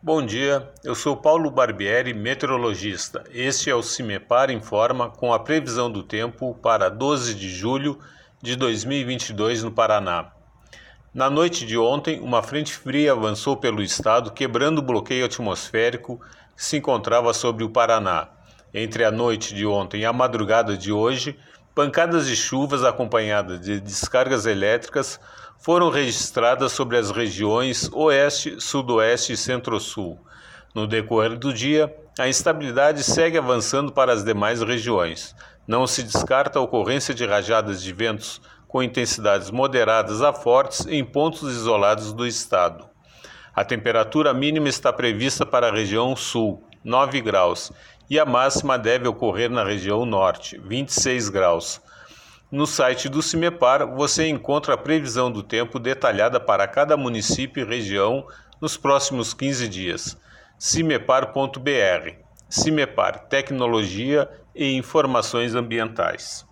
Bom dia, eu sou Paulo Barbieri, meteorologista. Este é o CIMEPAR Informa com a previsão do tempo para 12 de julho de 2022 no Paraná. Na noite de ontem, uma frente fria avançou pelo estado, quebrando o bloqueio atmosférico que se encontrava sobre o Paraná. Entre a noite de ontem e a madrugada de hoje, pancadas de chuvas acompanhadas de descargas elétricas foram registradas sobre as regiões Oeste, Sudoeste e Centro-Sul. No decorrer do dia, a instabilidade segue avançando para as demais regiões. Não se descarta a ocorrência de rajadas de ventos com intensidades moderadas a fortes em pontos isolados do estado. A temperatura mínima está prevista para a região sul, 9 graus, e a máxima deve ocorrer na região norte, 26 graus. No site do CIMEPAR você encontra a previsão do tempo detalhada para cada município e região nos próximos 15 dias. cimepar.br CIMEPAR Tecnologia e Informações Ambientais.